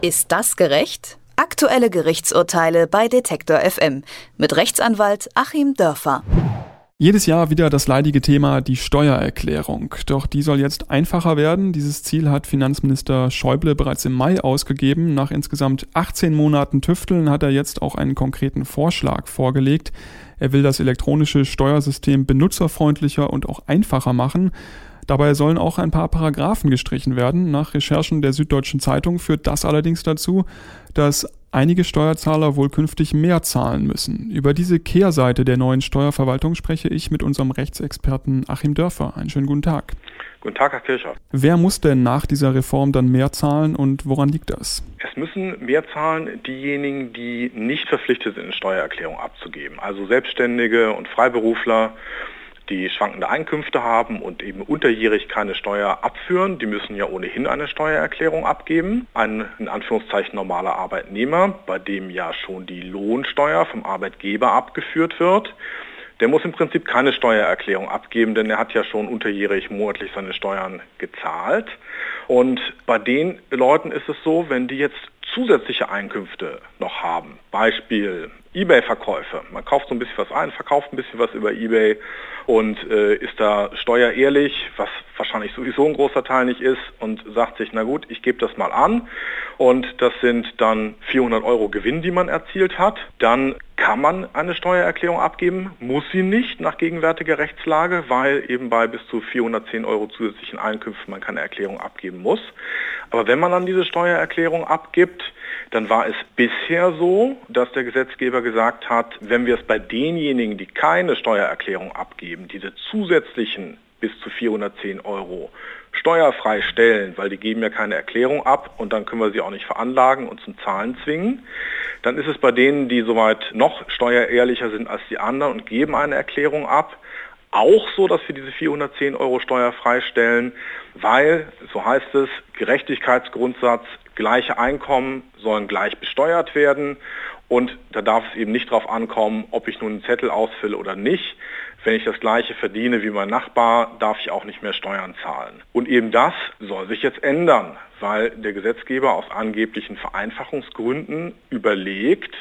Ist das gerecht? Aktuelle Gerichtsurteile bei Detektor FM mit Rechtsanwalt Achim Dörfer. Jedes Jahr wieder das leidige Thema die Steuererklärung. Doch die soll jetzt einfacher werden. Dieses Ziel hat Finanzminister Schäuble bereits im Mai ausgegeben. Nach insgesamt 18 Monaten Tüfteln hat er jetzt auch einen konkreten Vorschlag vorgelegt. Er will das elektronische Steuersystem benutzerfreundlicher und auch einfacher machen. Dabei sollen auch ein paar Paragraphen gestrichen werden. Nach Recherchen der Süddeutschen Zeitung führt das allerdings dazu, dass einige Steuerzahler wohl künftig mehr zahlen müssen. Über diese Kehrseite der neuen Steuerverwaltung spreche ich mit unserem Rechtsexperten Achim Dörfer. Einen schönen guten Tag. Guten Tag, Herr Kircher. Wer muss denn nach dieser Reform dann mehr zahlen und woran liegt das? Es müssen mehr zahlen diejenigen, die nicht verpflichtet sind, eine Steuererklärung abzugeben. Also Selbstständige und Freiberufler die schwankende Einkünfte haben und eben unterjährig keine Steuer abführen, die müssen ja ohnehin eine Steuererklärung abgeben. Ein in Anführungszeichen normaler Arbeitnehmer, bei dem ja schon die Lohnsteuer vom Arbeitgeber abgeführt wird, der muss im Prinzip keine Steuererklärung abgeben, denn er hat ja schon unterjährig monatlich seine Steuern gezahlt. Und bei den Leuten ist es so, wenn die jetzt zusätzliche Einkünfte noch haben, Beispiel Ebay-Verkäufe. Man kauft so ein bisschen was ein, verkauft ein bisschen was über Ebay und äh, ist da steuerehrlich, was wahrscheinlich sowieso ein großer Teil nicht ist und sagt sich, na gut, ich gebe das mal an und das sind dann 400 Euro Gewinn, die man erzielt hat. Dann kann man eine Steuererklärung abgeben, muss sie nicht nach gegenwärtiger Rechtslage, weil eben bei bis zu 410 Euro zusätzlichen Einkünften man keine Erklärung abgeben muss. Aber wenn man dann diese Steuererklärung abgibt, dann war es bisher so, dass der Gesetzgeber gesagt hat, wenn wir es bei denjenigen, die keine Steuererklärung abgeben, diese zusätzlichen bis zu 410 Euro steuerfrei stellen, weil die geben ja keine Erklärung ab und dann können wir sie auch nicht veranlagen und zum Zahlen zwingen. Dann ist es bei denen, die soweit noch steuerehrlicher sind als die anderen und geben eine Erklärung ab, auch so, dass wir diese 410 Euro steuerfrei stellen, weil, so heißt es, Gerechtigkeitsgrundsatz, gleiche Einkommen sollen gleich besteuert werden und da darf es eben nicht darauf ankommen, ob ich nun einen Zettel ausfülle oder nicht, wenn ich das gleiche verdiene wie mein Nachbar, darf ich auch nicht mehr Steuern zahlen. Und eben das soll sich jetzt ändern, weil der Gesetzgeber aus angeblichen Vereinfachungsgründen überlegt,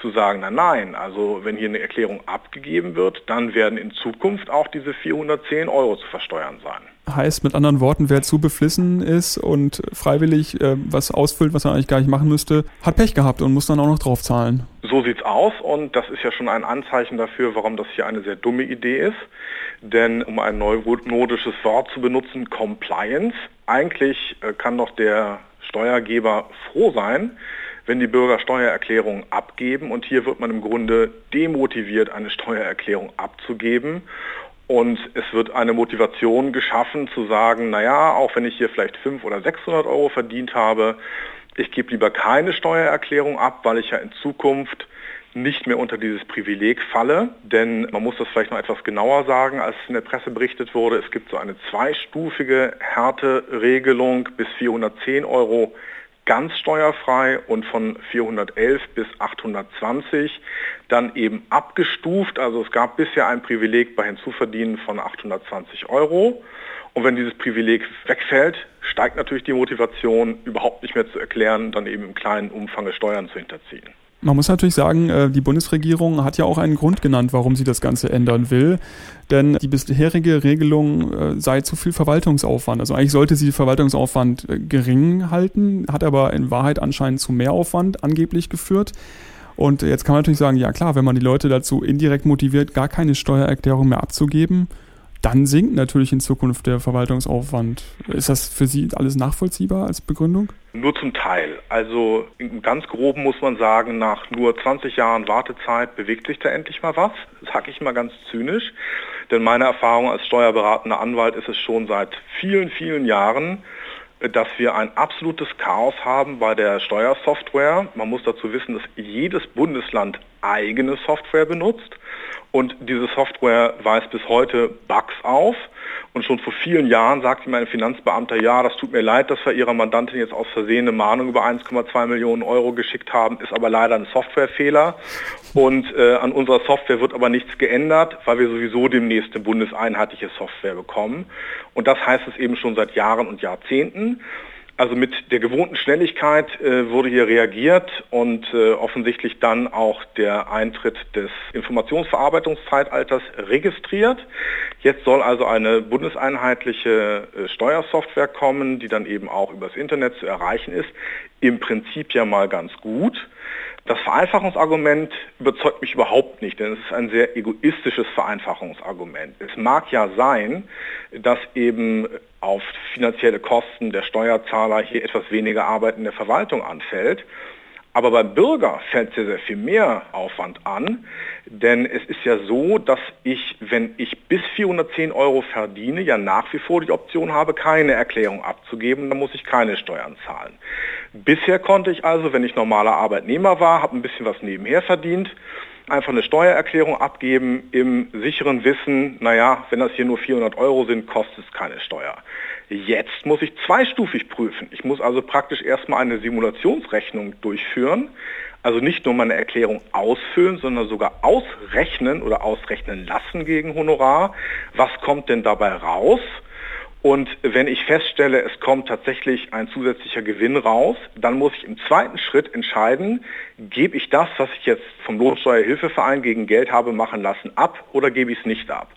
zu sagen, na nein, also wenn hier eine Erklärung abgegeben wird, dann werden in Zukunft auch diese 410 Euro zu versteuern sein. Heißt mit anderen Worten, wer zu beflissen ist und freiwillig äh, was ausfüllt, was er eigentlich gar nicht machen müsste, hat Pech gehabt und muss dann auch noch drauf zahlen. So sieht's aus und das ist ja schon ein Anzeichen dafür, warum das hier eine sehr dumme Idee ist. Denn um ein neumodisches Wort zu benutzen, Compliance, eigentlich äh, kann doch der Steuergeber froh sein, wenn die Bürger Steuererklärungen abgeben. Und hier wird man im Grunde demotiviert, eine Steuererklärung abzugeben. Und es wird eine Motivation geschaffen zu sagen, naja, auch wenn ich hier vielleicht 500 oder 600 Euro verdient habe, ich gebe lieber keine Steuererklärung ab, weil ich ja in Zukunft nicht mehr unter dieses Privileg falle. Denn man muss das vielleicht noch etwas genauer sagen, als in der Presse berichtet wurde. Es gibt so eine zweistufige Härteregelung bis 410 Euro ganz steuerfrei und von 411 bis 820 dann eben abgestuft. Also es gab bisher ein Privileg bei Hinzuverdienen von 820 Euro. Und wenn dieses Privileg wegfällt, steigt natürlich die Motivation, überhaupt nicht mehr zu erklären, dann eben im kleinen Umfang Steuern zu hinterziehen. Man muss natürlich sagen, äh, die Bundesregierung hat ja auch einen Grund genannt, warum sie das Ganze ändern will. Denn die bisherige Regelung äh, sei zu viel Verwaltungsaufwand. Also eigentlich sollte sie Verwaltungsaufwand äh, gering halten, hat aber in Wahrheit anscheinend zu Mehraufwand angeblich geführt. Und jetzt kann man natürlich sagen, ja klar, wenn man die Leute dazu indirekt motiviert, gar keine Steuererklärung mehr abzugeben, dann sinkt natürlich in Zukunft der Verwaltungsaufwand. Ist das für Sie alles nachvollziehbar als Begründung? Nur zum Teil. Also ganz groben muss man sagen, nach nur 20 Jahren Wartezeit bewegt sich da endlich mal was. Das sage ich mal ganz zynisch. Denn meine Erfahrung als steuerberatender Anwalt ist es schon seit vielen, vielen Jahren, dass wir ein absolutes Chaos haben bei der Steuersoftware. Man muss dazu wissen, dass jedes Bundesland eigene Software benutzt und diese Software weist bis heute Bugs auf. Und schon vor vielen Jahren sagte mir ein Finanzbeamter, ja, das tut mir leid, dass wir Ihrer Mandantin jetzt aus Versehen eine Mahnung über 1,2 Millionen Euro geschickt haben, ist aber leider ein Softwarefehler. Und äh, an unserer Software wird aber nichts geändert, weil wir sowieso demnächst eine bundeseinheitliche Software bekommen. Und das heißt es eben schon seit Jahren und Jahrzehnten. Also mit der gewohnten Schnelligkeit äh, wurde hier reagiert und äh, offensichtlich dann auch der Eintritt des Informationsverarbeitungszeitalters registriert. Jetzt soll also eine bundeseinheitliche äh, Steuersoftware kommen, die dann eben auch übers Internet zu erreichen ist. Im Prinzip ja mal ganz gut. Das Vereinfachungsargument überzeugt mich überhaupt nicht, denn es ist ein sehr egoistisches Vereinfachungsargument. Es mag ja sein, dass eben auf finanzielle Kosten der Steuerzahler hier etwas weniger Arbeit in der Verwaltung anfällt. Aber beim Bürger fällt sehr, sehr viel mehr Aufwand an, denn es ist ja so, dass ich, wenn ich bis 410 Euro verdiene, ja nach wie vor die Option habe, keine Erklärung abzugeben, dann muss ich keine Steuern zahlen. Bisher konnte ich also, wenn ich normaler Arbeitnehmer war, habe ein bisschen was nebenher verdient, einfach eine Steuererklärung abgeben im sicheren Wissen, naja, wenn das hier nur 400 Euro sind, kostet es keine Steuer. Jetzt muss ich zweistufig prüfen. Ich muss also praktisch erstmal eine Simulationsrechnung durchführen, also nicht nur meine Erklärung ausfüllen, sondern sogar ausrechnen oder ausrechnen lassen gegen Honorar. Was kommt denn dabei raus? Und wenn ich feststelle, es kommt tatsächlich ein zusätzlicher Gewinn raus, dann muss ich im zweiten Schritt entscheiden, gebe ich das, was ich jetzt vom Lohnsteuerhilfeverein gegen Geld habe machen lassen, ab oder gebe ich es nicht ab.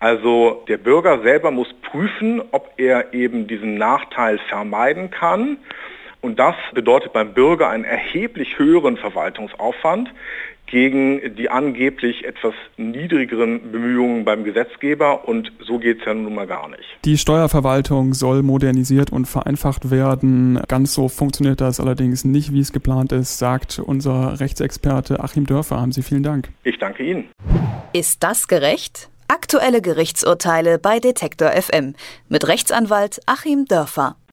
Also der Bürger selber muss prüfen, ob er eben diesen Nachteil vermeiden kann. Und das bedeutet beim Bürger einen erheblich höheren Verwaltungsaufwand, gegen die angeblich etwas niedrigeren Bemühungen beim Gesetzgeber und so geht es ja nun mal gar nicht. Die Steuerverwaltung soll modernisiert und vereinfacht werden. Ganz so funktioniert das allerdings nicht, wie es geplant ist, sagt unser Rechtsexperte Achim Dörfer. Haben Sie vielen Dank. Ich danke Ihnen. Ist das gerecht? Aktuelle Gerichtsurteile bei Detektor FM mit Rechtsanwalt Achim Dörfer.